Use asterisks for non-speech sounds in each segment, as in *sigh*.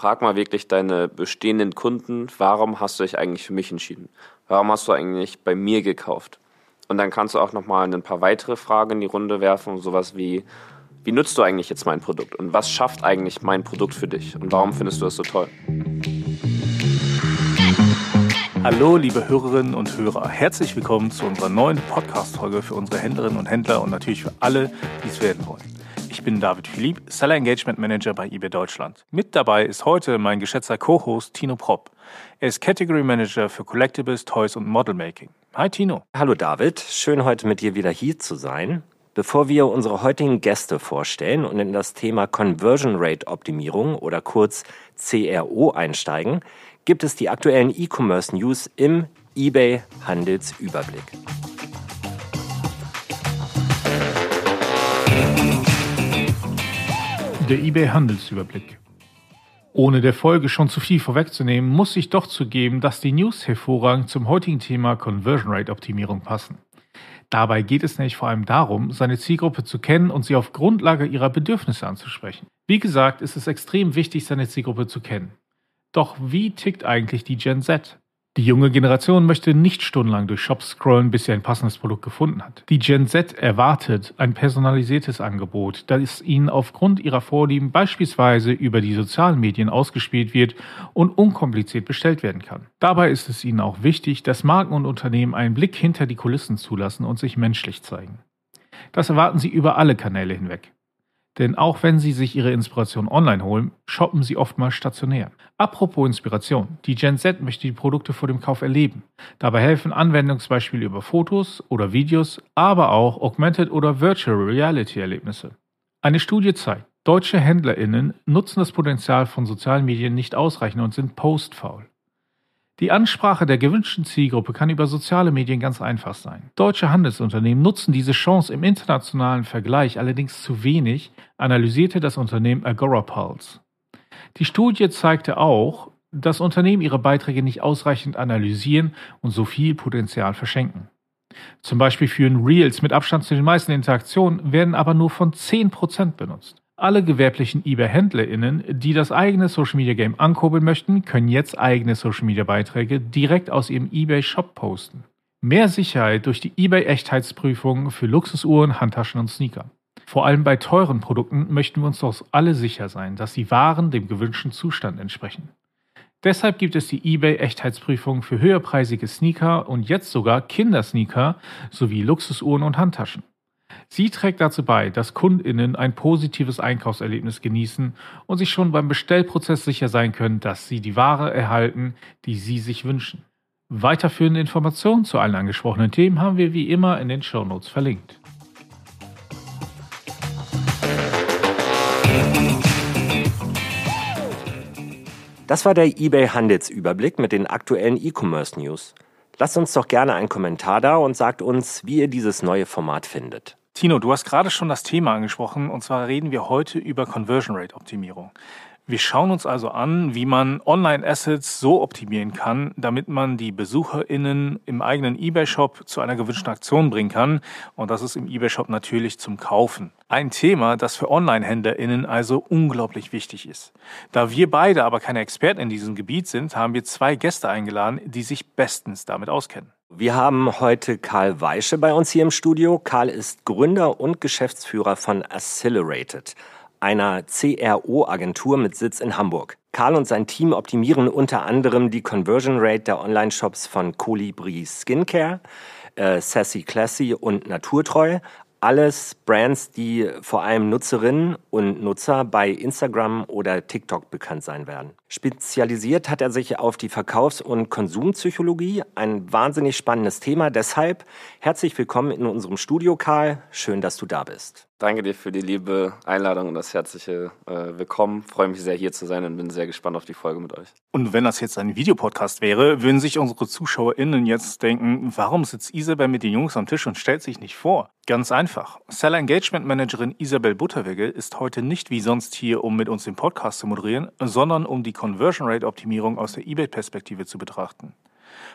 frag mal wirklich deine bestehenden Kunden, warum hast du dich eigentlich für mich entschieden? Warum hast du eigentlich bei mir gekauft? Und dann kannst du auch nochmal ein paar weitere Fragen in die Runde werfen, sowas wie, wie nutzt du eigentlich jetzt mein Produkt? Und was schafft eigentlich mein Produkt für dich? Und warum findest du das so toll? Hallo, liebe Hörerinnen und Hörer. Herzlich willkommen zu unserer neuen Podcast-Folge für unsere Händlerinnen und Händler und natürlich für alle, die es werden wollen. Ich bin David Philipp, Seller Engagement Manager bei eBay Deutschland. Mit dabei ist heute mein geschätzter Co-Host Tino Propp. Er ist Category Manager für Collectibles, Toys und Model Making. Hi Tino. Hallo David, schön heute mit dir wieder hier zu sein. Bevor wir unsere heutigen Gäste vorstellen und in das Thema Conversion Rate Optimierung oder kurz CRO einsteigen, gibt es die aktuellen E-Commerce News im eBay Handelsüberblick. Der eBay Handelsüberblick. Ohne der Folge schon zu viel vorwegzunehmen, muss ich doch zugeben, dass die News hervorragend zum heutigen Thema Conversion Rate Optimierung passen. Dabei geht es nämlich vor allem darum, seine Zielgruppe zu kennen und sie auf Grundlage ihrer Bedürfnisse anzusprechen. Wie gesagt, ist es extrem wichtig, seine Zielgruppe zu kennen. Doch wie tickt eigentlich die Gen Z? Die junge Generation möchte nicht stundenlang durch Shops scrollen, bis sie ein passendes Produkt gefunden hat. Die Gen Z erwartet ein personalisiertes Angebot, das ihnen aufgrund ihrer Vorlieben beispielsweise über die sozialen Medien ausgespielt wird und unkompliziert bestellt werden kann. Dabei ist es ihnen auch wichtig, dass Marken und Unternehmen einen Blick hinter die Kulissen zulassen und sich menschlich zeigen. Das erwarten sie über alle Kanäle hinweg. Denn auch wenn Sie sich Ihre Inspiration online holen, shoppen Sie oftmals stationär. Apropos Inspiration, die Gen Z möchte die Produkte vor dem Kauf erleben. Dabei helfen Anwendungsbeispiele über Fotos oder Videos, aber auch Augmented oder Virtual Reality Erlebnisse. Eine Studie zeigt, deutsche HändlerInnen nutzen das Potenzial von sozialen Medien nicht ausreichend und sind postfaul. Die Ansprache der gewünschten Zielgruppe kann über soziale Medien ganz einfach sein. Deutsche Handelsunternehmen nutzen diese Chance im internationalen Vergleich allerdings zu wenig, analysierte das Unternehmen Agora Pulse. Die Studie zeigte auch, dass Unternehmen ihre Beiträge nicht ausreichend analysieren und so viel Potenzial verschenken. Zum Beispiel führen Reels mit Abstand zu den meisten Interaktionen, werden aber nur von 10% benutzt. Alle gewerblichen eBay-HändlerInnen, die das eigene Social Media Game ankurbeln möchten, können jetzt eigene Social Media Beiträge direkt aus ihrem eBay Shop posten. Mehr Sicherheit durch die eBay Echtheitsprüfung für Luxusuhren, Handtaschen und Sneaker. Vor allem bei teuren Produkten möchten wir uns doch alle sicher sein, dass die Waren dem gewünschten Zustand entsprechen. Deshalb gibt es die eBay Echtheitsprüfung für höherpreisige Sneaker und jetzt sogar Kindersneaker sowie Luxusuhren und Handtaschen. Sie trägt dazu bei, dass Kundinnen ein positives Einkaufserlebnis genießen und sich schon beim Bestellprozess sicher sein können, dass sie die Ware erhalten, die sie sich wünschen. Weiterführende Informationen zu allen angesprochenen Themen haben wir wie immer in den Shownotes verlinkt. Das war der eBay Handelsüberblick mit den aktuellen E-Commerce News. Lasst uns doch gerne einen Kommentar da und sagt uns, wie ihr dieses neue Format findet. Tino, du hast gerade schon das Thema angesprochen und zwar reden wir heute über Conversion Rate Optimierung. Wir schauen uns also an, wie man Online-Assets so optimieren kann, damit man die BesucherInnen im eigenen eBay-Shop zu einer gewünschten Aktion bringen kann. Und das ist im eBay-Shop natürlich zum Kaufen. Ein Thema, das für Online-HändlerInnen also unglaublich wichtig ist. Da wir beide aber keine Experten in diesem Gebiet sind, haben wir zwei Gäste eingeladen, die sich bestens damit auskennen. Wir haben heute Karl Weische bei uns hier im Studio. Karl ist Gründer und Geschäftsführer von Accelerated einer CRO-Agentur mit Sitz in Hamburg. Karl und sein Team optimieren unter anderem die Conversion Rate der Online-Shops von Colibri Skincare, äh, Sassy Classy und Naturtreu, alles Brands, die vor allem Nutzerinnen und Nutzer bei Instagram oder TikTok bekannt sein werden. Spezialisiert hat er sich auf die Verkaufs- und Konsumpsychologie, ein wahnsinnig spannendes Thema. Deshalb herzlich willkommen in unserem Studio, Karl. Schön, dass du da bist. Danke dir für die liebe Einladung und das herzliche äh, Willkommen. Freue mich sehr, hier zu sein und bin sehr gespannt auf die Folge mit euch. Und wenn das jetzt ein Videopodcast wäre, würden sich unsere ZuschauerInnen jetzt denken, warum sitzt Isabel mit den Jungs am Tisch und stellt sich nicht vor? Ganz einfach. Seller Engagement Managerin Isabel Butterwegge ist heute nicht wie sonst hier, um mit uns den Podcast zu moderieren, sondern um die Conversion Rate Optimierung aus der eBay-Perspektive zu betrachten.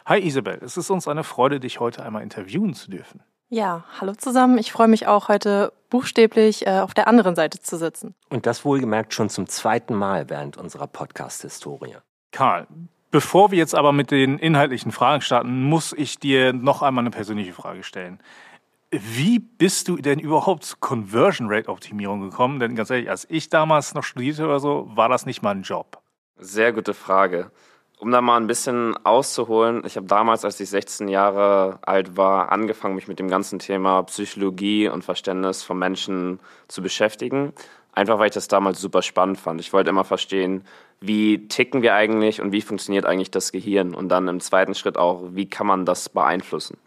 Hi Isabel, es ist uns eine Freude, dich heute einmal interviewen zu dürfen. Ja, hallo zusammen. Ich freue mich auch heute buchstäblich äh, auf der anderen Seite zu sitzen. Und das wohlgemerkt schon zum zweiten Mal während unserer Podcast-Historie. Karl, bevor wir jetzt aber mit den inhaltlichen Fragen starten, muss ich dir noch einmal eine persönliche Frage stellen. Wie bist du denn überhaupt zur Conversion Rate Optimierung gekommen? Denn ganz ehrlich, als ich damals noch studierte oder so, war das nicht mal ein Job. Sehr gute Frage. Um da mal ein bisschen auszuholen, ich habe damals, als ich 16 Jahre alt war, angefangen, mich mit dem ganzen Thema Psychologie und Verständnis von Menschen zu beschäftigen. Einfach weil ich das damals super spannend fand. Ich wollte immer verstehen, wie ticken wir eigentlich und wie funktioniert eigentlich das Gehirn. Und dann im zweiten Schritt auch, wie kann man das beeinflussen.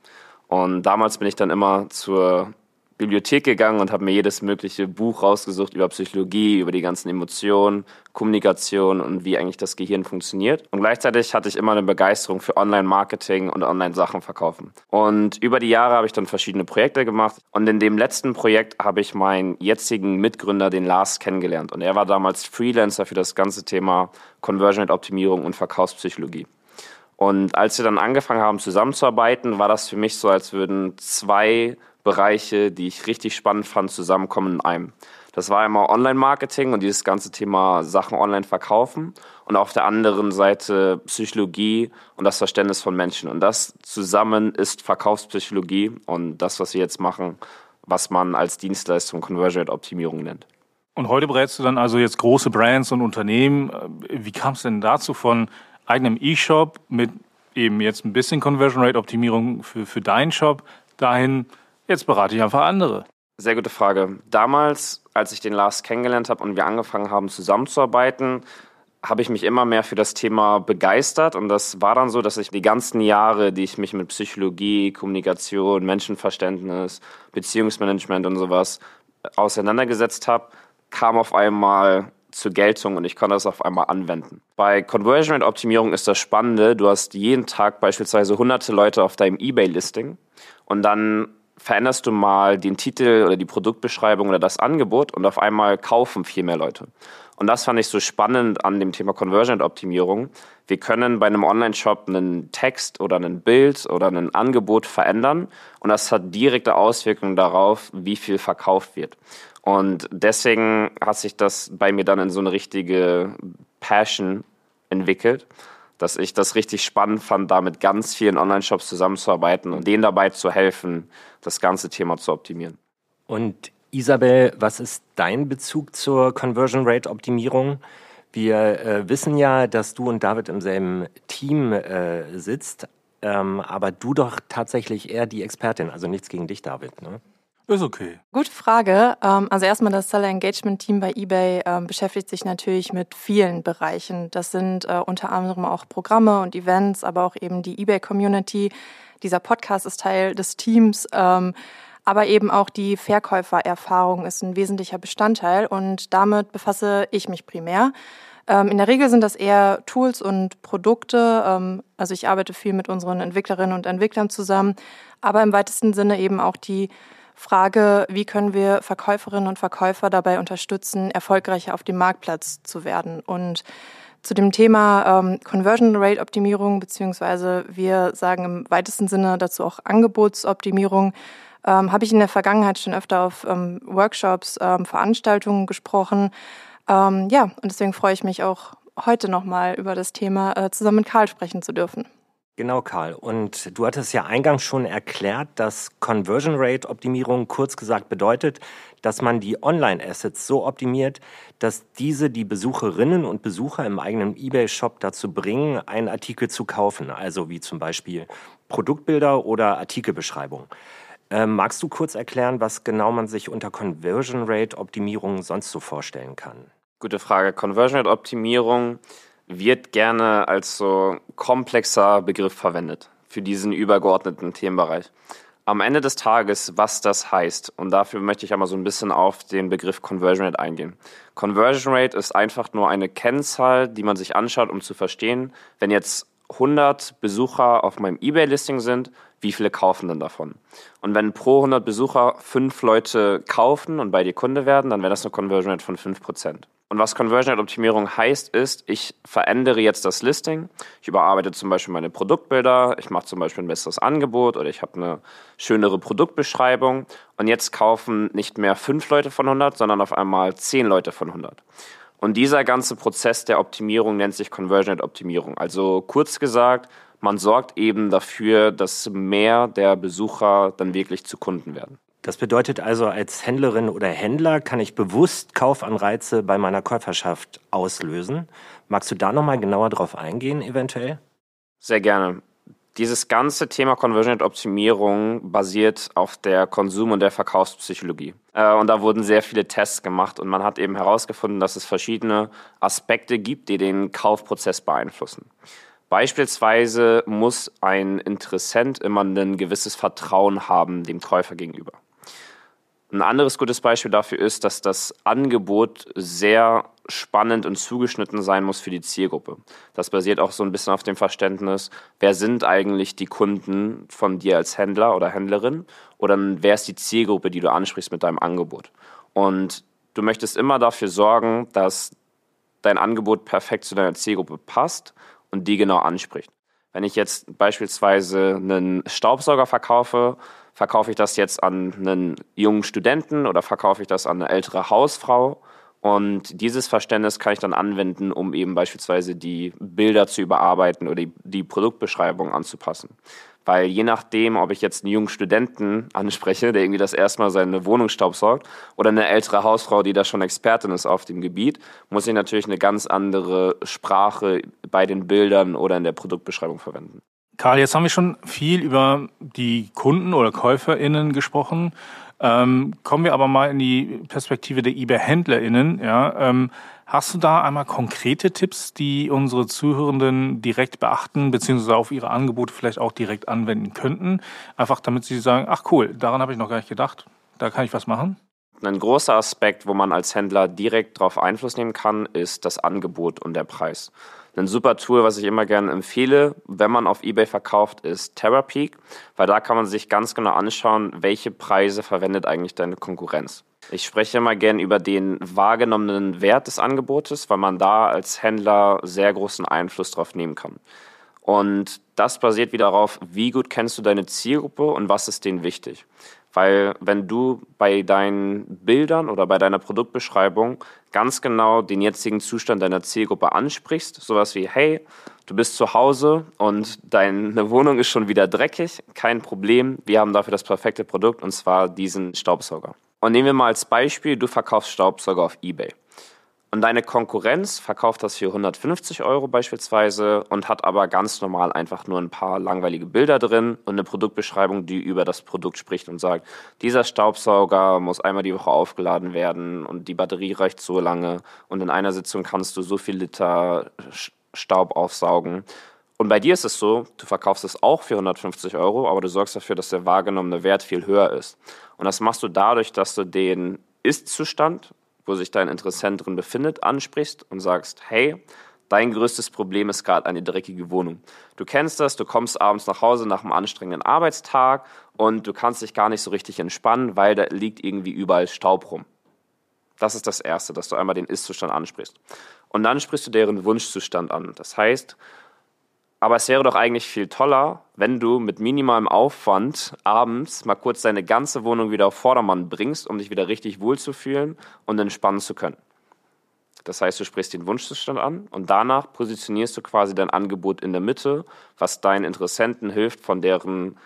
Und damals bin ich dann immer zur Bibliothek gegangen und habe mir jedes mögliche Buch rausgesucht über Psychologie, über die ganzen Emotionen, Kommunikation und wie eigentlich das Gehirn funktioniert. Und gleichzeitig hatte ich immer eine Begeisterung für Online-Marketing und Online-Sachen verkaufen. Und über die Jahre habe ich dann verschiedene Projekte gemacht. Und in dem letzten Projekt habe ich meinen jetzigen Mitgründer, den Lars, kennengelernt. Und er war damals Freelancer für das ganze Thema Conversion-Optimierung und Verkaufspsychologie. Und als wir dann angefangen haben zusammenzuarbeiten, war das für mich so, als würden zwei Bereiche, die ich richtig spannend fand, zusammenkommen in einem. Das war einmal Online-Marketing und dieses ganze Thema Sachen online verkaufen und auf der anderen Seite Psychologie und das Verständnis von Menschen. Und das zusammen ist Verkaufspsychologie und das, was wir jetzt machen, was man als Dienstleistung Conversion Rate Optimierung nennt. Und heute berätst du dann also jetzt große Brands und Unternehmen. Wie kam es denn dazu von eigenem E-Shop mit eben jetzt ein bisschen Conversion Rate Optimierung für, für deinen Shop dahin, Jetzt berate ich einfach andere. Sehr gute Frage. Damals, als ich den Lars kennengelernt habe und wir angefangen haben zusammenzuarbeiten, habe ich mich immer mehr für das Thema begeistert und das war dann so, dass ich die ganzen Jahre, die ich mich mit Psychologie, Kommunikation, Menschenverständnis, Beziehungsmanagement und sowas auseinandergesetzt habe, kam auf einmal zur Geltung und ich konnte das auf einmal anwenden. Bei Conversion Rate Optimierung ist das Spannende, du hast jeden Tag beispielsweise hunderte Leute auf deinem eBay-Listing und dann veränderst du mal den Titel oder die Produktbeschreibung oder das Angebot und auf einmal kaufen viel mehr Leute. Und das fand ich so spannend an dem Thema Conversion-Optimierung. Wir können bei einem Online-Shop einen Text oder ein Bild oder ein Angebot verändern und das hat direkte Auswirkungen darauf, wie viel verkauft wird. Und deswegen hat sich das bei mir dann in so eine richtige Passion entwickelt dass ich das richtig spannend fand, da mit ganz vielen Online-Shops zusammenzuarbeiten und denen dabei zu helfen, das ganze Thema zu optimieren. Und Isabel, was ist dein Bezug zur Conversion Rate Optimierung? Wir äh, wissen ja, dass du und David im selben Team äh, sitzt, ähm, aber du doch tatsächlich eher die Expertin, also nichts gegen dich, David. Ne? Ist okay. Gute Frage. Ähm, also erstmal das Seller Engagement Team bei eBay ähm, beschäftigt sich natürlich mit vielen Bereichen. Das sind äh, unter anderem auch Programme und Events, aber auch eben die eBay Community. Dieser Podcast ist Teil des Teams. Ähm, aber eben auch die Verkäufererfahrung ist ein wesentlicher Bestandteil und damit befasse ich mich primär. In der Regel sind das eher Tools und Produkte. Also ich arbeite viel mit unseren Entwicklerinnen und Entwicklern zusammen, aber im weitesten Sinne eben auch die Frage, wie können wir Verkäuferinnen und Verkäufer dabei unterstützen, erfolgreicher auf dem Marktplatz zu werden. Und zu dem Thema ähm, Conversion Rate Optimierung, beziehungsweise wir sagen im weitesten Sinne dazu auch Angebotsoptimierung, ähm, habe ich in der Vergangenheit schon öfter auf ähm, Workshops, ähm, Veranstaltungen gesprochen. Ähm, ja, und deswegen freue ich mich auch heute nochmal über das Thema äh, zusammen mit Karl sprechen zu dürfen. Genau, Karl. Und du hattest ja eingangs schon erklärt, dass Conversion Rate Optimierung kurz gesagt bedeutet, dass man die Online-Assets so optimiert, dass diese die Besucherinnen und Besucher im eigenen eBay-Shop dazu bringen, einen Artikel zu kaufen, also wie zum Beispiel Produktbilder oder Artikelbeschreibung. Ähm, magst du kurz erklären, was genau man sich unter Conversion Rate Optimierung sonst so vorstellen kann? Gute Frage. Conversion Rate Optimierung wird gerne als so komplexer Begriff verwendet für diesen übergeordneten Themenbereich. Am Ende des Tages, was das heißt, und dafür möchte ich einmal so ein bisschen auf den Begriff Conversion Rate eingehen. Conversion Rate ist einfach nur eine Kennzahl, die man sich anschaut, um zu verstehen, wenn jetzt 100 Besucher auf meinem eBay-Listing sind, wie viele kaufen denn davon? Und wenn pro 100 Besucher fünf Leute kaufen und bei dir Kunde werden, dann wäre das eine Conversion Rate von 5%. Und was Conversion Rate Optimierung heißt, ist, ich verändere jetzt das Listing. Ich überarbeite zum Beispiel meine Produktbilder. Ich mache zum Beispiel ein besseres Angebot oder ich habe eine schönere Produktbeschreibung. Und jetzt kaufen nicht mehr fünf Leute von 100, sondern auf einmal zehn Leute von 100. Und dieser ganze Prozess der Optimierung nennt sich Conversion Rate Optimierung. Also kurz gesagt, man sorgt eben dafür, dass mehr der Besucher dann wirklich zu Kunden werden. Das bedeutet also, als Händlerin oder Händler kann ich bewusst Kaufanreize bei meiner Käuferschaft auslösen. Magst du da nochmal genauer drauf eingehen, eventuell? Sehr gerne. Dieses ganze Thema Conversion Optimierung basiert auf der Konsum- und der Verkaufspsychologie. Äh, und da wurden sehr viele Tests gemacht und man hat eben herausgefunden, dass es verschiedene Aspekte gibt, die den Kaufprozess beeinflussen. Beispielsweise muss ein Interessent immer ein gewisses Vertrauen haben dem Käufer gegenüber. Ein anderes gutes Beispiel dafür ist, dass das Angebot sehr spannend und zugeschnitten sein muss für die Zielgruppe. Das basiert auch so ein bisschen auf dem Verständnis, wer sind eigentlich die Kunden von dir als Händler oder Händlerin oder wer ist die Zielgruppe, die du ansprichst mit deinem Angebot. Und du möchtest immer dafür sorgen, dass dein Angebot perfekt zu deiner Zielgruppe passt und die genau anspricht. Wenn ich jetzt beispielsweise einen Staubsauger verkaufe, verkaufe ich das jetzt an einen jungen Studenten oder verkaufe ich das an eine ältere Hausfrau? Und dieses Verständnis kann ich dann anwenden, um eben beispielsweise die Bilder zu überarbeiten oder die, die Produktbeschreibung anzupassen. Weil je nachdem, ob ich jetzt einen jungen Studenten anspreche, der irgendwie das erste Mal seine Wohnung staubsaugt, oder eine ältere Hausfrau, die da schon Expertin ist auf dem Gebiet, muss ich natürlich eine ganz andere Sprache bei den Bildern oder in der Produktbeschreibung verwenden. Karl, jetzt haben wir schon viel über die Kunden oder KäuferInnen gesprochen. Ähm, kommen wir aber mal in die Perspektive der eBay-HändlerInnen. Ja, ähm, hast du da einmal konkrete Tipps, die unsere Zuhörenden direkt beachten, beziehungsweise auf ihre Angebote vielleicht auch direkt anwenden könnten? Einfach damit sie sagen, ach cool, daran habe ich noch gar nicht gedacht. Da kann ich was machen. Ein großer Aspekt, wo man als Händler direkt darauf Einfluss nehmen kann, ist das Angebot und der Preis. Ein super Tool, was ich immer gerne empfehle, wenn man auf eBay verkauft, ist TerraPeak, weil da kann man sich ganz genau anschauen, welche Preise verwendet eigentlich deine Konkurrenz. Ich spreche immer gerne über den wahrgenommenen Wert des Angebotes, weil man da als Händler sehr großen Einfluss drauf nehmen kann. Und das basiert wieder darauf, wie gut kennst du deine Zielgruppe und was ist denen wichtig. Weil wenn du bei deinen Bildern oder bei deiner Produktbeschreibung ganz genau den jetzigen Zustand deiner Zielgruppe ansprichst, sowas wie, hey, du bist zu Hause und deine *laughs* Wohnung ist schon wieder dreckig, kein Problem, wir haben dafür das perfekte Produkt und zwar diesen Staubsauger. Und nehmen wir mal als Beispiel, du verkaufst Staubsauger auf eBay. Und deine Konkurrenz verkauft das für 150 Euro beispielsweise und hat aber ganz normal einfach nur ein paar langweilige Bilder drin und eine Produktbeschreibung, die über das Produkt spricht und sagt, dieser Staubsauger muss einmal die Woche aufgeladen werden und die Batterie reicht so lange und in einer Sitzung kannst du so viel Liter Staub aufsaugen. Und bei dir ist es so, du verkaufst es auch für 150 Euro, aber du sorgst dafür, dass der wahrgenommene Wert viel höher ist. Und das machst du dadurch, dass du den Ist-Zustand wo sich dein Interessent drin befindet, ansprichst und sagst, hey, dein größtes Problem ist gerade eine dreckige Wohnung. Du kennst das, du kommst abends nach Hause nach einem anstrengenden Arbeitstag und du kannst dich gar nicht so richtig entspannen, weil da liegt irgendwie überall Staub rum. Das ist das Erste, dass du einmal den Ist-Zustand ansprichst. Und dann sprichst du deren Wunschzustand an. Das heißt, aber es wäre doch eigentlich viel toller, wenn du mit minimalem Aufwand abends mal kurz deine ganze Wohnung wieder auf Vordermann bringst, um dich wieder richtig wohlzufühlen und entspannen zu können. Das heißt, du sprichst den Wunschzustand an und danach positionierst du quasi dein Angebot in der Mitte, was deinen Interessenten hilft, von deren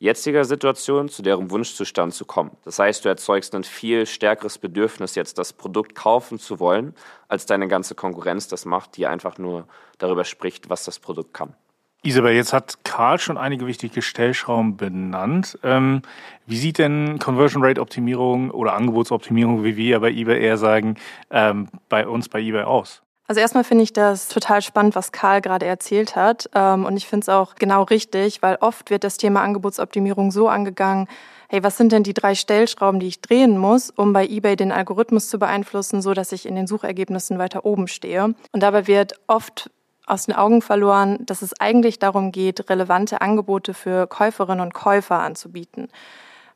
jetziger Situation zu deren Wunschzustand zu kommen. Das heißt, du erzeugst ein viel stärkeres Bedürfnis, jetzt das Produkt kaufen zu wollen, als deine ganze Konkurrenz das macht, die einfach nur darüber spricht, was das Produkt kann. Isabel, jetzt hat Karl schon einige wichtige Stellschrauben benannt. Ähm, wie sieht denn Conversion Rate Optimierung oder Angebotsoptimierung, wie wir ja bei eBay eher sagen, ähm, bei uns bei eBay aus? Also erstmal finde ich das total spannend, was Karl gerade erzählt hat. Ähm, und ich finde es auch genau richtig, weil oft wird das Thema Angebotsoptimierung so angegangen, hey, was sind denn die drei Stellschrauben, die ich drehen muss, um bei eBay den Algorithmus zu beeinflussen, so dass ich in den Suchergebnissen weiter oben stehe. Und dabei wird oft aus den Augen verloren, dass es eigentlich darum geht, relevante Angebote für Käuferinnen und Käufer anzubieten.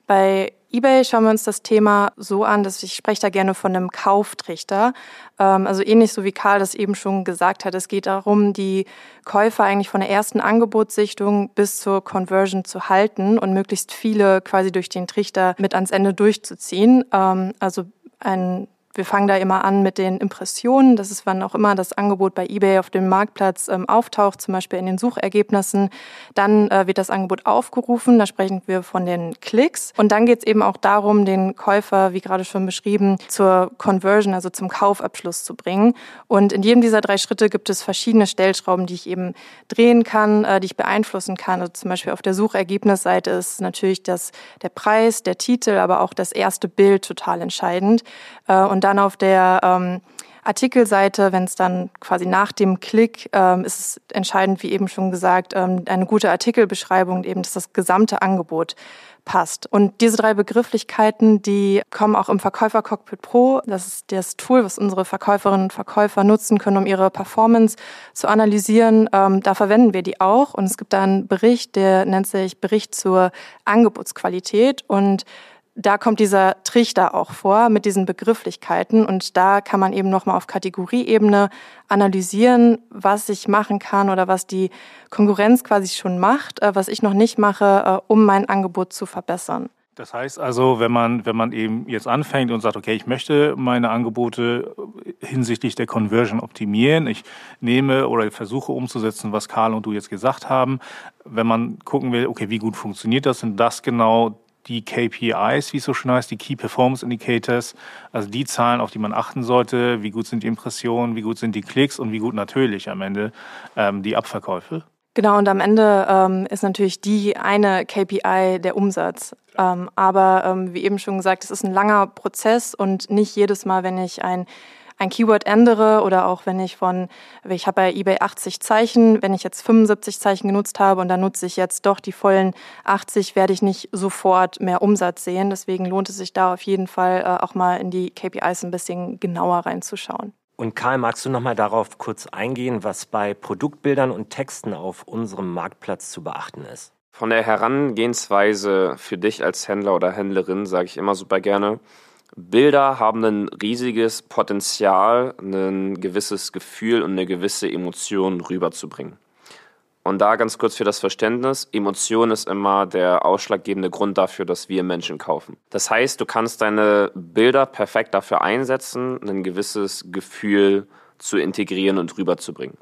Bei eBay schauen wir uns das Thema so an, dass ich spreche da gerne von einem Kauftrichter. Ähm, also ähnlich so wie Karl das eben schon gesagt hat. Es geht darum, die Käufer eigentlich von der ersten Angebotssichtung bis zur Conversion zu halten und möglichst viele quasi durch den Trichter mit ans Ende durchzuziehen. Ähm, also ein wir fangen da immer an mit den Impressionen. Das ist, wann auch immer das Angebot bei eBay auf dem Marktplatz ähm, auftaucht, zum Beispiel in den Suchergebnissen. Dann äh, wird das Angebot aufgerufen. Da sprechen wir von den Klicks. Und dann geht es eben auch darum, den Käufer, wie gerade schon beschrieben, zur Conversion, also zum Kaufabschluss zu bringen. Und in jedem dieser drei Schritte gibt es verschiedene Stellschrauben, die ich eben drehen kann, äh, die ich beeinflussen kann. Also zum Beispiel auf der Suchergebnisseite ist natürlich das, der Preis, der Titel, aber auch das erste Bild total entscheidend. Äh, und dann auf der ähm, Artikelseite, wenn es dann quasi nach dem Klick ähm, ist es entscheidend, wie eben schon gesagt, ähm, eine gute Artikelbeschreibung, eben, dass das gesamte Angebot passt. Und diese drei Begrifflichkeiten, die kommen auch im Verkäufer Cockpit Pro. Das ist das Tool, was unsere Verkäuferinnen und Verkäufer nutzen können, um ihre Performance zu analysieren. Ähm, da verwenden wir die auch. Und es gibt da einen Bericht, der nennt sich Bericht zur Angebotsqualität. Und da kommt dieser Trichter auch vor mit diesen Begrifflichkeiten und da kann man eben nochmal auf Kategorieebene analysieren, was ich machen kann oder was die Konkurrenz quasi schon macht, äh, was ich noch nicht mache, äh, um mein Angebot zu verbessern. Das heißt also, wenn man, wenn man eben jetzt anfängt und sagt, okay, ich möchte meine Angebote hinsichtlich der Conversion optimieren, ich nehme oder versuche umzusetzen, was Karl und du jetzt gesagt haben, wenn man gucken will, okay, wie gut funktioniert das, sind das genau die KPIs, wie es so schön heißt, die Key Performance Indicators, also die Zahlen, auf die man achten sollte, wie gut sind die Impressionen, wie gut sind die Klicks und wie gut natürlich am Ende ähm, die Abverkäufe. Genau, und am Ende ähm, ist natürlich die eine KPI der Umsatz. Ähm, aber ähm, wie eben schon gesagt, es ist ein langer Prozess und nicht jedes Mal, wenn ich ein ein Keyword ändere oder auch wenn ich von, ich habe bei eBay 80 Zeichen, wenn ich jetzt 75 Zeichen genutzt habe und dann nutze ich jetzt doch die vollen 80, werde ich nicht sofort mehr Umsatz sehen. Deswegen lohnt es sich da auf jeden Fall äh, auch mal in die KPIs ein bisschen genauer reinzuschauen. Und Karl, magst du noch mal darauf kurz eingehen, was bei Produktbildern und Texten auf unserem Marktplatz zu beachten ist? Von der Herangehensweise für dich als Händler oder Händlerin sage ich immer super gerne, Bilder haben ein riesiges Potenzial, ein gewisses Gefühl und eine gewisse Emotion rüberzubringen. Und da ganz kurz für das Verständnis, Emotion ist immer der ausschlaggebende Grund dafür, dass wir Menschen kaufen. Das heißt, du kannst deine Bilder perfekt dafür einsetzen, ein gewisses Gefühl zu integrieren und rüberzubringen.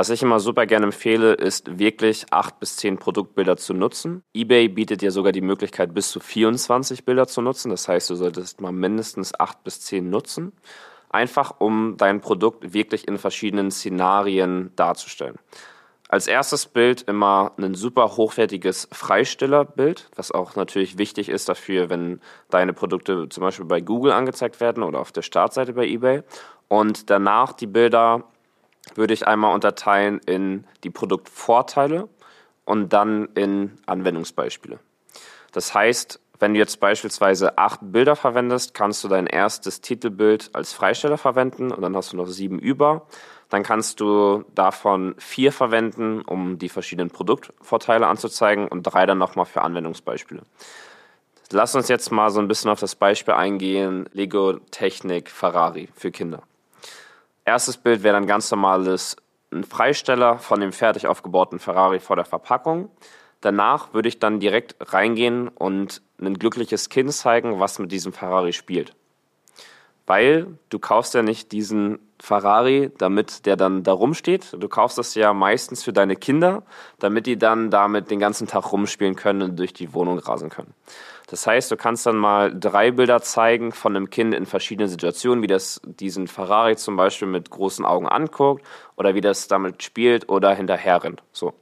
Was ich immer super gerne empfehle, ist wirklich acht bis zehn Produktbilder zu nutzen. eBay bietet dir sogar die Möglichkeit, bis zu 24 Bilder zu nutzen. Das heißt, du solltest mal mindestens acht bis zehn nutzen. Einfach um dein Produkt wirklich in verschiedenen Szenarien darzustellen. Als erstes Bild immer ein super hochwertiges Freistellerbild, was auch natürlich wichtig ist dafür, wenn deine Produkte zum Beispiel bei Google angezeigt werden oder auf der Startseite bei eBay. Und danach die Bilder würde ich einmal unterteilen in die Produktvorteile und dann in Anwendungsbeispiele. Das heißt, wenn du jetzt beispielsweise acht Bilder verwendest, kannst du dein erstes Titelbild als Freisteller verwenden und dann hast du noch sieben über. Dann kannst du davon vier verwenden, um die verschiedenen Produktvorteile anzuzeigen und drei dann nochmal für Anwendungsbeispiele. Lass uns jetzt mal so ein bisschen auf das Beispiel eingehen, Lego Technik Ferrari für Kinder. Erstes Bild wäre dann ganz normales ein Freisteller von dem fertig aufgebauten Ferrari vor der Verpackung. Danach würde ich dann direkt reingehen und ein glückliches Kind zeigen, was mit diesem Ferrari spielt. Weil du kaufst ja nicht diesen Ferrari, damit der dann da rumsteht. Du kaufst das ja meistens für deine Kinder, damit die dann damit den ganzen Tag rumspielen können und durch die Wohnung rasen können. Das heißt, du kannst dann mal drei Bilder zeigen von einem Kind in verschiedenen Situationen, wie das diesen Ferrari zum Beispiel mit großen Augen anguckt oder wie das damit spielt oder hinterher rennt. So.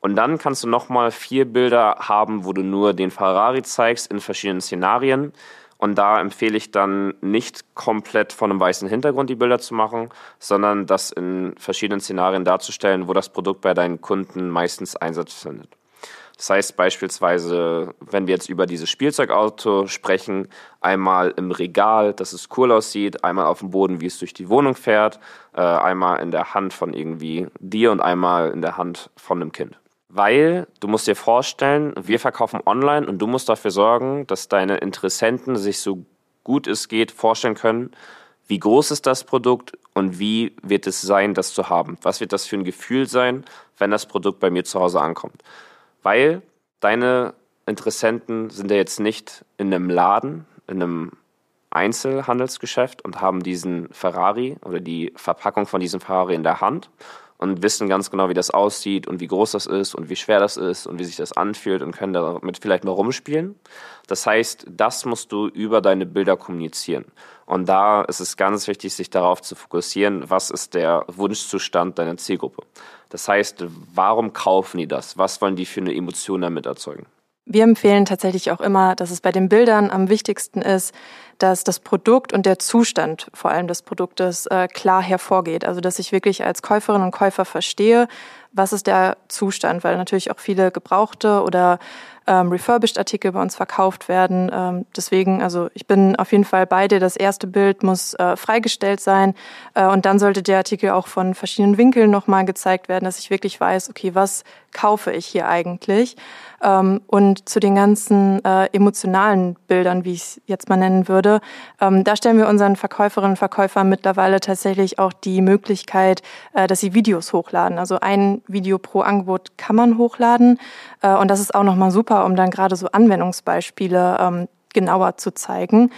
Und dann kannst du nochmal vier Bilder haben, wo du nur den Ferrari zeigst in verschiedenen Szenarien. Und da empfehle ich dann nicht komplett von einem weißen Hintergrund die Bilder zu machen, sondern das in verschiedenen Szenarien darzustellen, wo das Produkt bei deinen Kunden meistens Einsatz findet. Das heißt beispielsweise, wenn wir jetzt über dieses Spielzeugauto sprechen, einmal im Regal, dass es cool aussieht, einmal auf dem Boden, wie es durch die Wohnung fährt, äh, einmal in der Hand von irgendwie dir und einmal in der Hand von einem Kind. Weil du musst dir vorstellen, wir verkaufen online und du musst dafür sorgen, dass deine Interessenten sich so gut es geht vorstellen können, wie groß ist das Produkt und wie wird es sein, das zu haben? Was wird das für ein Gefühl sein, wenn das Produkt bei mir zu Hause ankommt? Weil deine Interessenten sind ja jetzt nicht in einem Laden, in einem Einzelhandelsgeschäft und haben diesen Ferrari oder die Verpackung von diesem Ferrari in der Hand und wissen ganz genau, wie das aussieht und wie groß das ist und wie schwer das ist und wie sich das anfühlt und können damit vielleicht mal rumspielen. Das heißt, das musst du über deine Bilder kommunizieren. Und da ist es ganz wichtig, sich darauf zu fokussieren, was ist der Wunschzustand deiner Zielgruppe. Das heißt, warum kaufen die das? Was wollen die für eine Emotion damit erzeugen? Wir empfehlen tatsächlich auch immer, dass es bei den Bildern am wichtigsten ist, dass das Produkt und der Zustand vor allem des Produktes äh, klar hervorgeht. Also dass ich wirklich als Käuferin und Käufer verstehe, was ist der Zustand, weil natürlich auch viele gebrauchte oder ähm, refurbished Artikel bei uns verkauft werden. Ähm, deswegen, also ich bin auf jeden Fall bei dir. Das erste Bild muss äh, freigestellt sein äh, und dann sollte der Artikel auch von verschiedenen Winkeln nochmal gezeigt werden, dass ich wirklich weiß, okay, was kaufe ich hier eigentlich? Ähm, und zu den ganzen äh, emotionalen Bildern, wie ich es jetzt mal nennen würde, ähm, da stellen wir unseren Verkäuferinnen und Verkäufern mittlerweile tatsächlich auch die Möglichkeit, äh, dass sie Videos hochladen. Also ein Video pro Angebot kann man hochladen äh, und das ist auch nochmal super, um dann gerade so Anwendungsbeispiele ähm, genauer zu zeigen.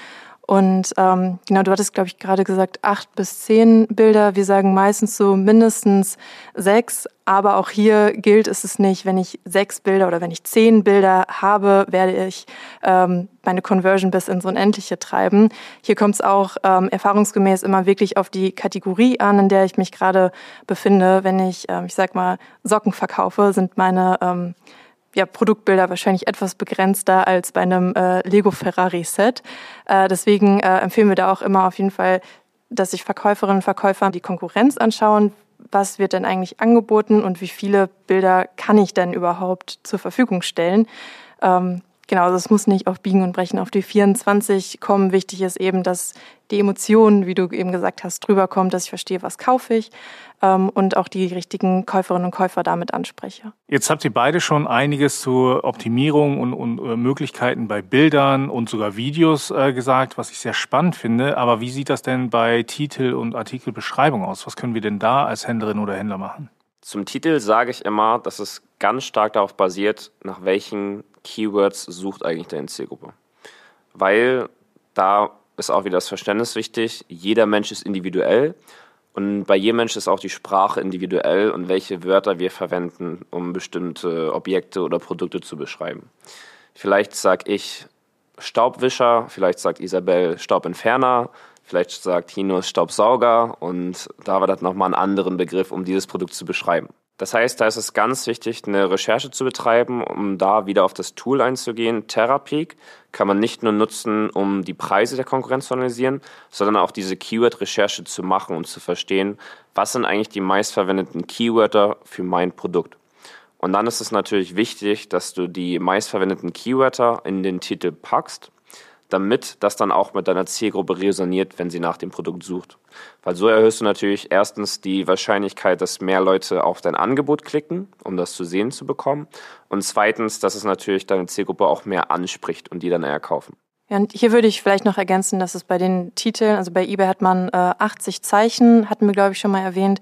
Und ähm, genau, du hattest, glaube ich, gerade gesagt, acht bis zehn Bilder. Wir sagen meistens so mindestens sechs. Aber auch hier gilt es es nicht, wenn ich sechs Bilder oder wenn ich zehn Bilder habe, werde ich ähm, meine Conversion bis ins Unendliche treiben. Hier kommt es auch ähm, erfahrungsgemäß immer wirklich auf die Kategorie an, in der ich mich gerade befinde. Wenn ich, ähm, ich sag mal, Socken verkaufe, sind meine ähm, ja, Produktbilder wahrscheinlich etwas begrenzter als bei einem äh, Lego Ferrari Set. Äh, deswegen äh, empfehlen wir da auch immer auf jeden Fall, dass sich Verkäuferinnen und Verkäufer die Konkurrenz anschauen. Was wird denn eigentlich angeboten und wie viele Bilder kann ich denn überhaupt zur Verfügung stellen? Ähm, genau, also es muss nicht auf Biegen und Brechen auf die 24 kommen. Wichtig ist eben, dass die Emotion, wie du eben gesagt hast, drüber kommt, dass ich verstehe, was kaufe ich ähm, und auch die richtigen Käuferinnen und Käufer damit anspreche. Jetzt habt ihr beide schon einiges zur Optimierung und, und äh, Möglichkeiten bei Bildern und sogar Videos äh, gesagt, was ich sehr spannend finde. Aber wie sieht das denn bei Titel und Artikelbeschreibung aus? Was können wir denn da als Händlerin oder Händler machen? Zum Titel sage ich immer, dass es ganz stark darauf basiert, nach welchen Keywords sucht eigentlich deine Zielgruppe. Weil da ist auch wieder das Verständnis wichtig. Jeder Mensch ist individuell und bei jedem Mensch ist auch die Sprache individuell und welche Wörter wir verwenden, um bestimmte Objekte oder Produkte zu beschreiben. Vielleicht sage ich Staubwischer, vielleicht sagt Isabel Staubentferner, vielleicht sagt Hinus Staubsauger und da war das nochmal einen anderen Begriff, um dieses Produkt zu beschreiben. Das heißt, da ist es ganz wichtig, eine Recherche zu betreiben, um da wieder auf das Tool einzugehen. Therapeak kann man nicht nur nutzen, um die Preise der Konkurrenz zu analysieren, sondern auch diese Keyword-Recherche zu machen und zu verstehen, was sind eigentlich die meistverwendeten Keywörter für mein Produkt. Und dann ist es natürlich wichtig, dass du die meistverwendeten Keywörter in den Titel packst damit das dann auch mit deiner Zielgruppe resoniert, wenn sie nach dem Produkt sucht. Weil so erhöhst du natürlich erstens die Wahrscheinlichkeit, dass mehr Leute auf dein Angebot klicken, um das zu sehen zu bekommen. Und zweitens, dass es natürlich deine Zielgruppe auch mehr anspricht und die dann eher kaufen. Ja, und hier würde ich vielleicht noch ergänzen, dass es bei den Titeln, also bei eBay hat man äh, 80 Zeichen, hatten wir, glaube ich, schon mal erwähnt.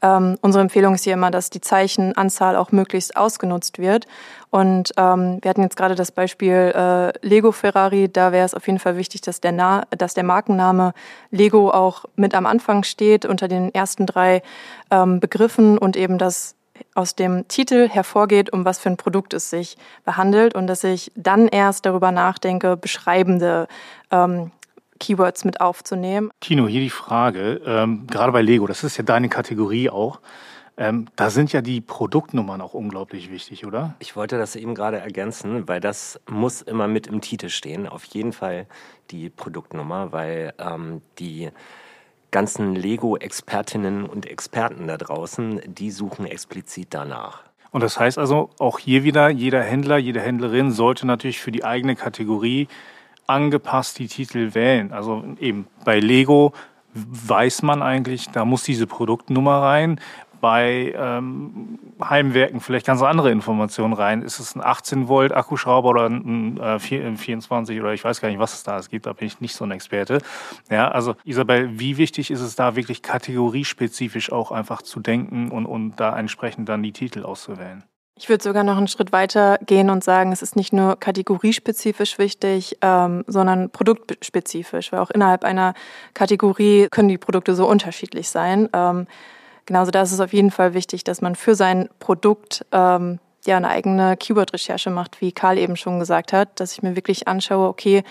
Ähm, unsere Empfehlung ist hier immer, dass die Zeichenanzahl auch möglichst ausgenutzt wird. Und ähm, wir hatten jetzt gerade das Beispiel äh, Lego Ferrari. Da wäre es auf jeden Fall wichtig, dass der, Na dass der Markenname Lego auch mit am Anfang steht unter den ersten drei ähm, Begriffen und eben das aus dem Titel hervorgeht, um was für ein Produkt es sich behandelt und dass ich dann erst darüber nachdenke, beschreibende ähm, Keywords mit aufzunehmen. Tino, hier die Frage, ähm, gerade bei Lego, das ist ja deine Kategorie auch. Ähm, da sind ja die Produktnummern auch unglaublich wichtig, oder? Ich wollte das eben gerade ergänzen, weil das muss immer mit im Titel stehen. Auf jeden Fall die Produktnummer, weil ähm, die ganzen Lego-Expertinnen und Experten da draußen, die suchen explizit danach. Und das heißt also, auch hier wieder, jeder Händler, jede Händlerin sollte natürlich für die eigene Kategorie angepasst die Titel wählen. Also eben bei Lego weiß man eigentlich, da muss diese Produktnummer rein. Bei ähm, Heimwerken vielleicht ganz andere Informationen rein. Ist es ein 18 Volt Akkuschrauber oder ein äh, 24 oder ich weiß gar nicht, was es da es gibt, da bin ich nicht so ein Experte. Ja, also Isabel, wie wichtig ist es da wirklich kategoriespezifisch auch einfach zu denken und, und da entsprechend dann die Titel auszuwählen? Ich würde sogar noch einen Schritt weiter gehen und sagen, es ist nicht nur kategoriespezifisch wichtig, ähm, sondern produktspezifisch, weil auch innerhalb einer Kategorie können die Produkte so unterschiedlich sein. Ähm, genauso da ist es auf jeden Fall wichtig, dass man für sein Produkt ähm, ja eine eigene Keyword-Recherche macht, wie Karl eben schon gesagt hat, dass ich mir wirklich anschaue, okay,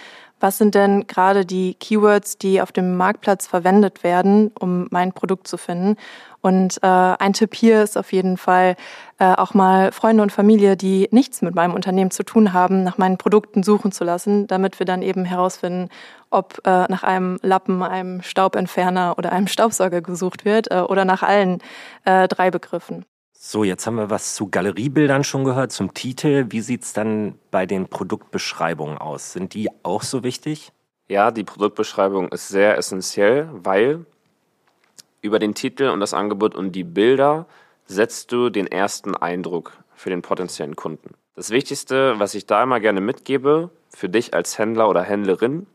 was sind denn gerade die Keywords, die auf dem Marktplatz verwendet werden, um mein Produkt zu finden? Und äh, ein Tipp hier ist auf jeden Fall äh, auch mal Freunde und Familie, die nichts mit meinem Unternehmen zu tun haben, nach meinen Produkten suchen zu lassen, damit wir dann eben herausfinden, ob äh, nach einem Lappen, einem Staubentferner oder einem Staubsauger gesucht wird äh, oder nach allen äh, drei Begriffen. So, jetzt haben wir was zu Galeriebildern schon gehört, zum Titel. Wie sieht es dann bei den Produktbeschreibungen aus? Sind die auch so wichtig? Ja, die Produktbeschreibung ist sehr essentiell, weil über den Titel und das Angebot und die Bilder setzt du den ersten Eindruck für den potenziellen Kunden. Das Wichtigste, was ich da immer gerne mitgebe, für dich als Händler oder Händlerin,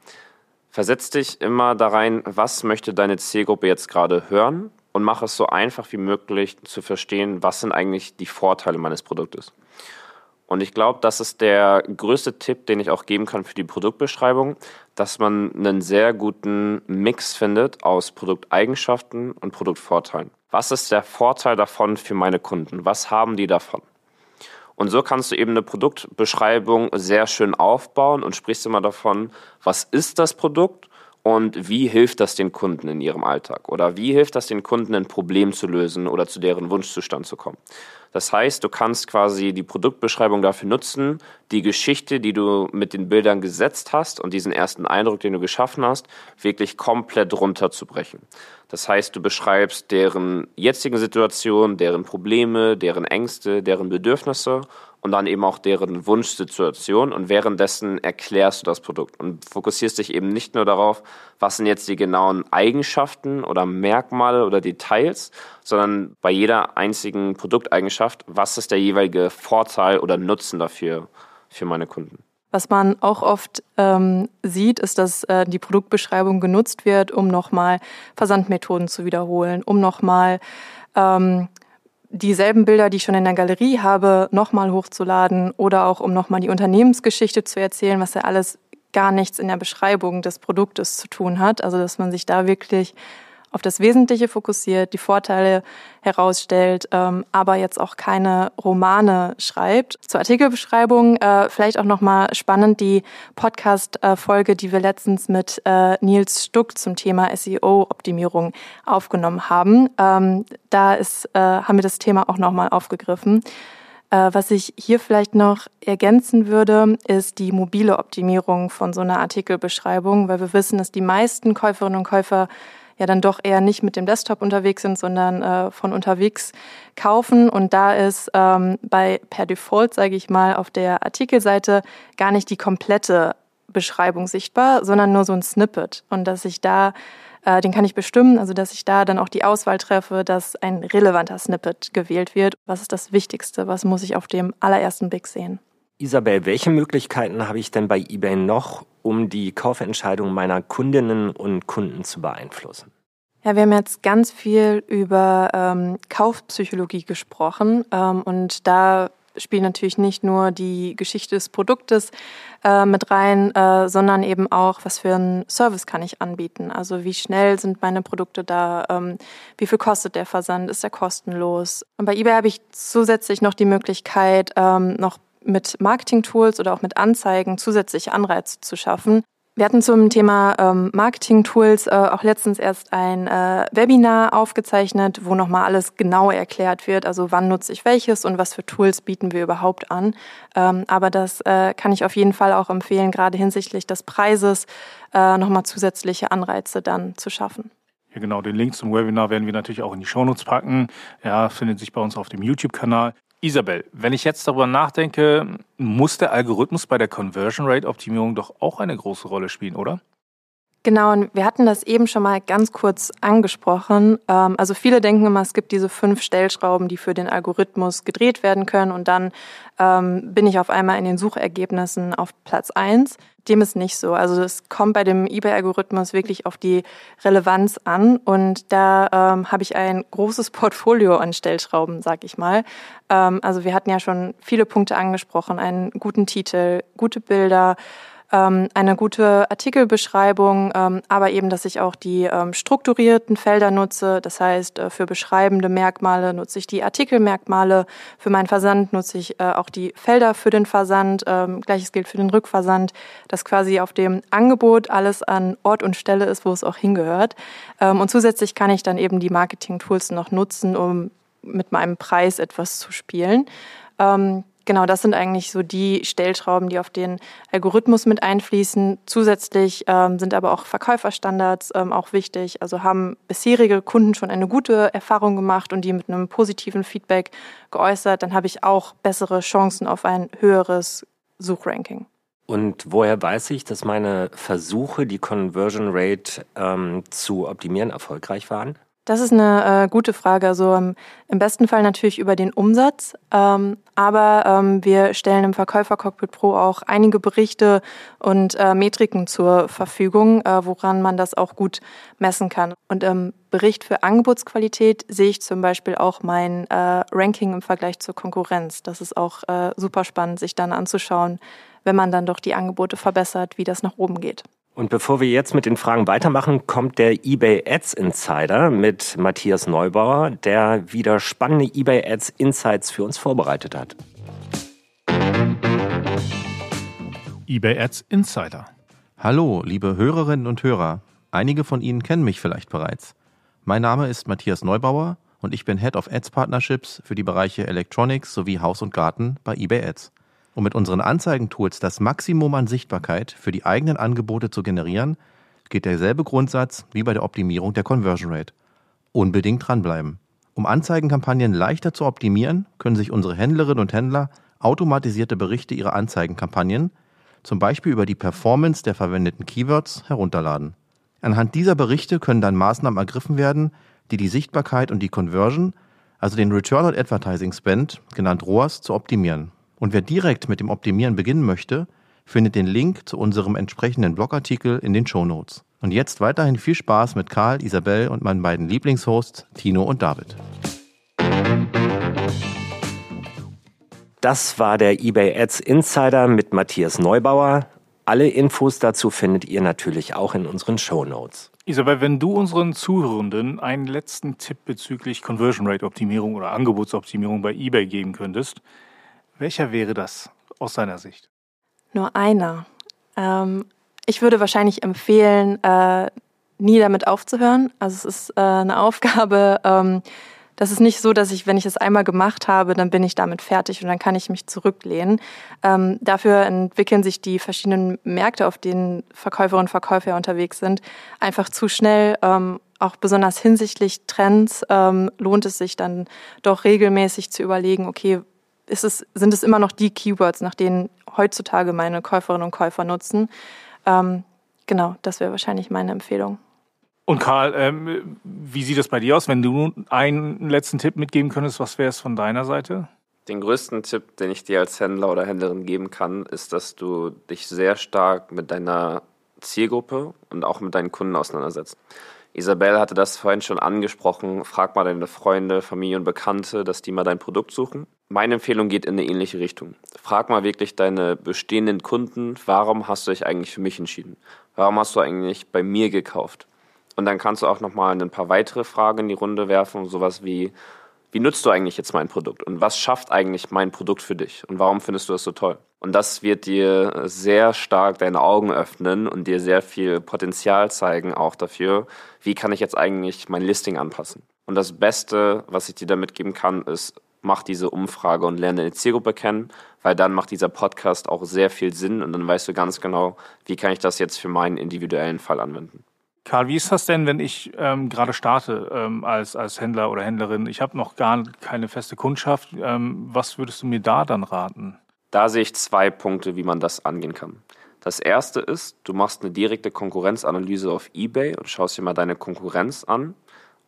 versetz dich immer da rein, was möchte deine Zielgruppe jetzt gerade hören und mach es so einfach wie möglich zu verstehen, was sind eigentlich die Vorteile meines Produktes. Und ich glaube, das ist der größte Tipp, den ich auch geben kann für die Produktbeschreibung, dass man einen sehr guten Mix findet aus Produkteigenschaften und Produktvorteilen. Was ist der Vorteil davon für meine Kunden? Was haben die davon? Und so kannst du eben eine Produktbeschreibung sehr schön aufbauen und sprichst immer davon, was ist das Produkt und wie hilft das den Kunden in ihrem Alltag? Oder wie hilft das den Kunden, ein Problem zu lösen oder zu deren Wunschzustand zu kommen? Das heißt, du kannst quasi die Produktbeschreibung dafür nutzen, die Geschichte, die du mit den Bildern gesetzt hast und diesen ersten Eindruck, den du geschaffen hast, wirklich komplett runterzubrechen. Das heißt, du beschreibst deren jetzigen Situation, deren Probleme, deren Ängste, deren Bedürfnisse und dann eben auch deren Wunschsituation und währenddessen erklärst du das Produkt und fokussierst dich eben nicht nur darauf, was sind jetzt die genauen Eigenschaften oder Merkmale oder Details, sondern bei jeder einzigen Produkteigenschaft, was ist der jeweilige Vorteil oder Nutzen dafür für meine Kunden. Was man auch oft ähm, sieht, ist, dass äh, die Produktbeschreibung genutzt wird, um nochmal Versandmethoden zu wiederholen, um nochmal ähm, dieselben Bilder, die ich schon in der Galerie habe, nochmal hochzuladen oder auch um nochmal die Unternehmensgeschichte zu erzählen, was ja alles gar nichts in der Beschreibung des Produktes zu tun hat. Also dass man sich da wirklich auf das Wesentliche fokussiert, die Vorteile herausstellt, ähm, aber jetzt auch keine Romane schreibt. Zur Artikelbeschreibung äh, vielleicht auch nochmal spannend die Podcast-Folge, die wir letztens mit äh, Nils Stuck zum Thema SEO-Optimierung aufgenommen haben. Ähm, da ist, äh, haben wir das Thema auch nochmal aufgegriffen. Äh, was ich hier vielleicht noch ergänzen würde, ist die mobile Optimierung von so einer Artikelbeschreibung, weil wir wissen, dass die meisten Käuferinnen und Käufer ja dann doch eher nicht mit dem Desktop unterwegs sind, sondern äh, von unterwegs kaufen. Und da ist ähm, bei per Default, sage ich mal, auf der Artikelseite gar nicht die komplette Beschreibung sichtbar, sondern nur so ein Snippet. Und dass ich da, äh, den kann ich bestimmen, also dass ich da dann auch die Auswahl treffe, dass ein relevanter Snippet gewählt wird. Was ist das Wichtigste? Was muss ich auf dem allerersten Blick sehen? Isabel, welche Möglichkeiten habe ich denn bei eBay noch, um die Kaufentscheidung meiner Kundinnen und Kunden zu beeinflussen? Ja, wir haben jetzt ganz viel über ähm, Kaufpsychologie gesprochen ähm, und da spielt natürlich nicht nur die Geschichte des Produktes äh, mit rein, äh, sondern eben auch, was für einen Service kann ich anbieten. Also wie schnell sind meine Produkte da, ähm, wie viel kostet der Versand, ist er kostenlos. Und bei eBay habe ich zusätzlich noch die Möglichkeit, ähm, noch mit Marketing-Tools oder auch mit Anzeigen zusätzliche Anreize zu schaffen. Wir hatten zum Thema ähm, Marketing-Tools äh, auch letztens erst ein äh, Webinar aufgezeichnet, wo nochmal alles genau erklärt wird. Also wann nutze ich welches und was für Tools bieten wir überhaupt an. Ähm, aber das äh, kann ich auf jeden Fall auch empfehlen, gerade hinsichtlich des Preises äh, nochmal zusätzliche Anreize dann zu schaffen. Ja, genau. Den Link zum Webinar werden wir natürlich auch in die Shownotes packen. Ja, findet sich bei uns auf dem YouTube-Kanal. Isabel, wenn ich jetzt darüber nachdenke, muss der Algorithmus bei der Conversion Rate Optimierung doch auch eine große Rolle spielen, oder? Genau, und wir hatten das eben schon mal ganz kurz angesprochen. Ähm, also viele denken immer, es gibt diese fünf Stellschrauben, die für den Algorithmus gedreht werden können und dann ähm, bin ich auf einmal in den Suchergebnissen auf Platz eins. Dem ist nicht so. Also es kommt bei dem eBay-Algorithmus wirklich auf die Relevanz an und da ähm, habe ich ein großes *laughs* Portfolio an Stellschrauben, sag ich mal. Also wir hatten ja schon viele Punkte angesprochen, einen guten Titel, gute Bilder, ähm, eine gute Artikelbeschreibung, ähm, aber eben, dass ich auch die ähm, strukturierten Felder nutze. Das heißt, äh, für beschreibende Merkmale nutze ich die Artikelmerkmale. Für meinen Versand nutze ich äh, auch die Felder für den Versand. Ähm, Gleiches gilt für den Rückversand, dass quasi auf dem Angebot alles an Ort und Stelle ist, wo es auch hingehört. Ähm, und zusätzlich kann ich dann eben die Marketing-Tools noch nutzen, um mit meinem Preis etwas zu spielen. Ähm, Genau, das sind eigentlich so die Stellschrauben, die auf den Algorithmus mit einfließen. Zusätzlich ähm, sind aber auch Verkäuferstandards ähm, auch wichtig. Also haben bisherige Kunden schon eine gute Erfahrung gemacht und die mit einem positiven Feedback geäußert, dann habe ich auch bessere Chancen auf ein höheres Suchranking. Und woher weiß ich, dass meine Versuche, die Conversion Rate ähm, zu optimieren, erfolgreich waren? Das ist eine äh, gute Frage. Also ähm, im besten Fall natürlich über den Umsatz, ähm, aber ähm, wir stellen im Verkäufer Cockpit Pro auch einige Berichte und äh, Metriken zur Verfügung, äh, woran man das auch gut messen kann. Und im Bericht für Angebotsqualität sehe ich zum Beispiel auch mein äh, Ranking im Vergleich zur Konkurrenz. Das ist auch äh, super spannend, sich dann anzuschauen, wenn man dann doch die Angebote verbessert, wie das nach oben geht. Und bevor wir jetzt mit den Fragen weitermachen, kommt der eBay Ads Insider mit Matthias Neubauer, der wieder spannende eBay Ads Insights für uns vorbereitet hat. eBay Ads Insider. Hallo, liebe Hörerinnen und Hörer. Einige von Ihnen kennen mich vielleicht bereits. Mein Name ist Matthias Neubauer und ich bin Head of Ads Partnerships für die Bereiche Electronics sowie Haus und Garten bei eBay Ads um mit unseren Anzeigentools das Maximum an Sichtbarkeit für die eigenen Angebote zu generieren, geht derselbe Grundsatz wie bei der Optimierung der Conversion Rate. Unbedingt dranbleiben. Um Anzeigenkampagnen leichter zu optimieren, können sich unsere Händlerinnen und Händler automatisierte Berichte ihrer Anzeigenkampagnen, zum Beispiel über die Performance der verwendeten Keywords, herunterladen. Anhand dieser Berichte können dann Maßnahmen ergriffen werden, die die Sichtbarkeit und die Conversion, also den Return on Advertising Spend, genannt ROAS, zu optimieren. Und wer direkt mit dem Optimieren beginnen möchte, findet den Link zu unserem entsprechenden Blogartikel in den Show Notes. Und jetzt weiterhin viel Spaß mit Karl, Isabel und meinen beiden Lieblingshosts Tino und David. Das war der eBay Ads Insider mit Matthias Neubauer. Alle Infos dazu findet ihr natürlich auch in unseren Show Notes. Isabel, wenn du unseren Zuhörenden einen letzten Tipp bezüglich Conversion Rate Optimierung oder Angebotsoptimierung bei eBay geben könntest, welcher wäre das aus seiner Sicht? Nur einer. Ähm, ich würde wahrscheinlich empfehlen, äh, nie damit aufzuhören. Also es ist äh, eine Aufgabe, ähm, das ist nicht so, dass ich, wenn ich es einmal gemacht habe, dann bin ich damit fertig und dann kann ich mich zurücklehnen. Ähm, dafür entwickeln sich die verschiedenen Märkte, auf denen Verkäuferinnen und Verkäufer unterwegs sind, einfach zu schnell. Ähm, auch besonders hinsichtlich Trends ähm, lohnt es sich dann doch regelmäßig zu überlegen, okay, ist es, sind es immer noch die Keywords, nach denen heutzutage meine Käuferinnen und Käufer nutzen. Ähm, genau, das wäre wahrscheinlich meine Empfehlung. Und Karl, ähm, wie sieht das bei dir aus? Wenn du einen letzten Tipp mitgeben könntest, was wäre es von deiner Seite? Den größten Tipp, den ich dir als Händler oder Händlerin geben kann, ist, dass du dich sehr stark mit deiner Zielgruppe und auch mit deinen Kunden auseinandersetzt. Isabel hatte das vorhin schon angesprochen. Frag mal deine Freunde, Familie und Bekannte, dass die mal dein Produkt suchen. Meine Empfehlung geht in eine ähnliche Richtung. Frag mal wirklich deine bestehenden Kunden, warum hast du dich eigentlich für mich entschieden? Warum hast du eigentlich bei mir gekauft? Und dann kannst du auch nochmal ein paar weitere Fragen in die Runde werfen, sowas wie, wie nutzt du eigentlich jetzt mein Produkt? Und was schafft eigentlich mein Produkt für dich? Und warum findest du das so toll? Und das wird dir sehr stark deine Augen öffnen und dir sehr viel Potenzial zeigen, auch dafür, wie kann ich jetzt eigentlich mein Listing anpassen. Und das Beste, was ich dir damit geben kann, ist, mach diese Umfrage und lerne deine Zielgruppe kennen, weil dann macht dieser Podcast auch sehr viel Sinn und dann weißt du ganz genau, wie kann ich das jetzt für meinen individuellen Fall anwenden. Karl, wie ist das denn, wenn ich ähm, gerade starte ähm, als, als Händler oder Händlerin? Ich habe noch gar keine feste Kundschaft. Ähm, was würdest du mir da dann raten? Da sehe ich zwei Punkte, wie man das angehen kann. Das erste ist, du machst eine direkte Konkurrenzanalyse auf eBay und schaust dir mal deine Konkurrenz an.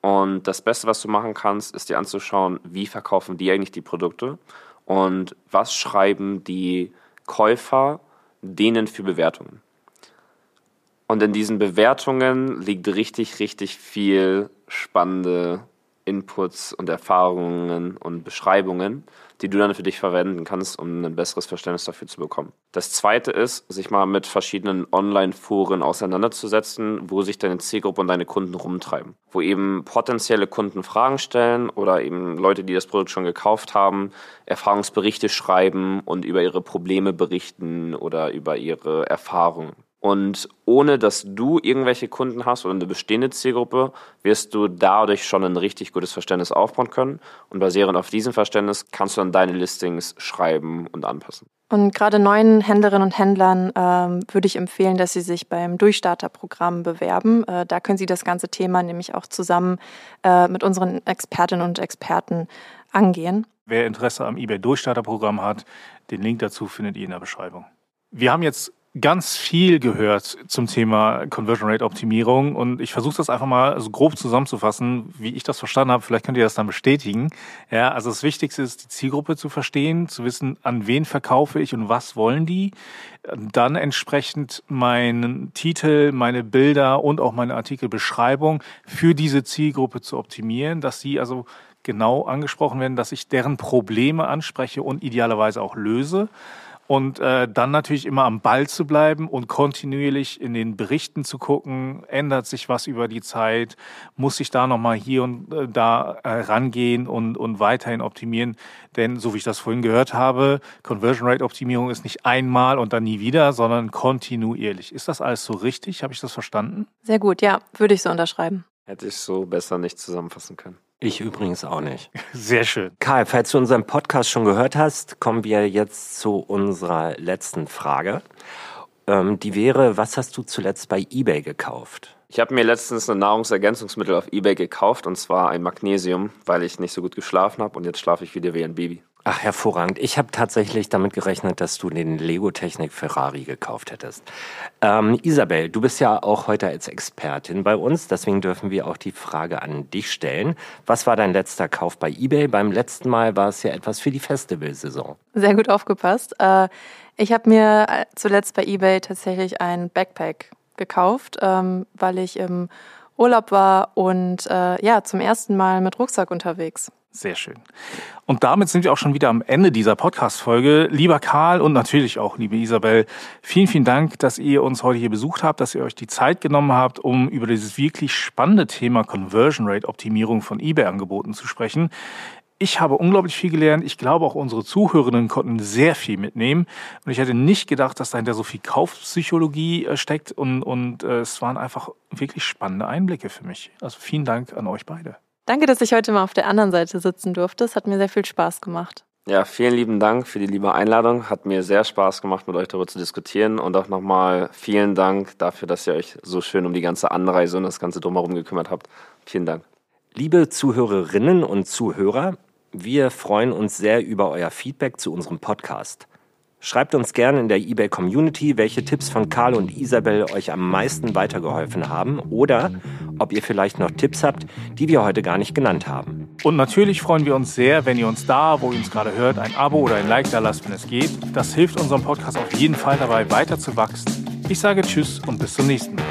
Und das Beste, was du machen kannst, ist dir anzuschauen, wie verkaufen die eigentlich die Produkte und was schreiben die Käufer denen für Bewertungen. Und in diesen Bewertungen liegt richtig, richtig viel spannende Inputs und Erfahrungen und Beschreibungen, die du dann für dich verwenden kannst, um ein besseres Verständnis dafür zu bekommen. Das zweite ist, sich mal mit verschiedenen Online-Foren auseinanderzusetzen, wo sich deine Zielgruppe und deine Kunden rumtreiben. Wo eben potenzielle Kunden Fragen stellen oder eben Leute, die das Produkt schon gekauft haben, Erfahrungsberichte schreiben und über ihre Probleme berichten oder über ihre Erfahrungen. Und ohne dass du irgendwelche Kunden hast oder eine bestehende Zielgruppe, wirst du dadurch schon ein richtig gutes Verständnis aufbauen können. Und basierend auf diesem Verständnis kannst du dann deine Listings schreiben und anpassen. Und gerade neuen Händlerinnen und Händlern ähm, würde ich empfehlen, dass sie sich beim Durchstarterprogramm bewerben. Äh, da können sie das ganze Thema nämlich auch zusammen äh, mit unseren Expertinnen und Experten angehen. Wer Interesse am eBay Durchstarterprogramm hat, den Link dazu findet ihr in der Beschreibung. Wir haben jetzt ganz viel gehört zum Thema Conversion Rate Optimierung und ich versuche das einfach mal so grob zusammenzufassen, wie ich das verstanden habe. Vielleicht könnt ihr das dann bestätigen. Ja, also das Wichtigste ist, die Zielgruppe zu verstehen, zu wissen, an wen verkaufe ich und was wollen die. Dann entsprechend meinen Titel, meine Bilder und auch meine Artikelbeschreibung für diese Zielgruppe zu optimieren, dass sie also genau angesprochen werden, dass ich deren Probleme anspreche und idealerweise auch löse und äh, dann natürlich immer am Ball zu bleiben und kontinuierlich in den Berichten zu gucken, ändert sich was über die Zeit, muss ich da nochmal hier und äh, da äh, rangehen und, und weiterhin optimieren. Denn so wie ich das vorhin gehört habe, Conversion Rate Optimierung ist nicht einmal und dann nie wieder, sondern kontinuierlich. Ist das alles so richtig? Habe ich das verstanden? Sehr gut, ja, würde ich so unterschreiben. Hätte ich so besser nicht zusammenfassen können. Ich übrigens auch nicht. *laughs* Sehr schön. Karl, falls du unseren Podcast schon gehört hast, kommen wir jetzt zu unserer letzten Frage. Ähm, die wäre, was hast du zuletzt bei eBay gekauft? Ich habe mir letztens ein Nahrungsergänzungsmittel auf eBay gekauft und zwar ein Magnesium, weil ich nicht so gut geschlafen habe und jetzt schlafe ich wieder wie ein Baby. Ach, hervorragend. Ich habe tatsächlich damit gerechnet, dass du den Lego Technik Ferrari gekauft hättest. Ähm, Isabel, du bist ja auch heute als Expertin bei uns, deswegen dürfen wir auch die Frage an dich stellen. Was war dein letzter Kauf bei eBay? Beim letzten Mal war es ja etwas für die Festivalsaison. Sehr gut aufgepasst. Äh, ich habe mir äh, zuletzt bei eBay tatsächlich ein Backpack gekauft, ähm, weil ich im Urlaub war und äh, ja, zum ersten Mal mit Rucksack unterwegs. Sehr schön. Und damit sind wir auch schon wieder am Ende dieser Podcast-Folge. Lieber Karl und natürlich auch liebe Isabel, vielen, vielen Dank, dass ihr uns heute hier besucht habt, dass ihr euch die Zeit genommen habt, um über dieses wirklich spannende Thema Conversion Rate Optimierung von eBay-Angeboten zu sprechen. Ich habe unglaublich viel gelernt. Ich glaube, auch unsere Zuhörerinnen konnten sehr viel mitnehmen. Und ich hätte nicht gedacht, dass dahinter so viel Kaufpsychologie äh, steckt. Und, und äh, es waren einfach wirklich spannende Einblicke für mich. Also vielen Dank an euch beide. Danke, dass ich heute mal auf der anderen Seite sitzen durfte. Es hat mir sehr viel Spaß gemacht. Ja, vielen lieben Dank für die liebe Einladung. Hat mir sehr Spaß gemacht, mit euch darüber zu diskutieren. Und auch nochmal vielen Dank dafür, dass ihr euch so schön um die ganze Anreise und das ganze Drumherum gekümmert habt. Vielen Dank. Liebe Zuhörerinnen und Zuhörer, wir freuen uns sehr über euer Feedback zu unserem Podcast. Schreibt uns gerne in der eBay Community, welche Tipps von Karl und Isabel euch am meisten weitergeholfen haben oder ob ihr vielleicht noch Tipps habt, die wir heute gar nicht genannt haben. Und natürlich freuen wir uns sehr, wenn ihr uns da, wo ihr uns gerade hört, ein Abo oder ein Like da lasst, wenn es geht. Das hilft unserem Podcast auf jeden Fall dabei, weiter zu wachsen. Ich sage Tschüss und bis zum nächsten Mal.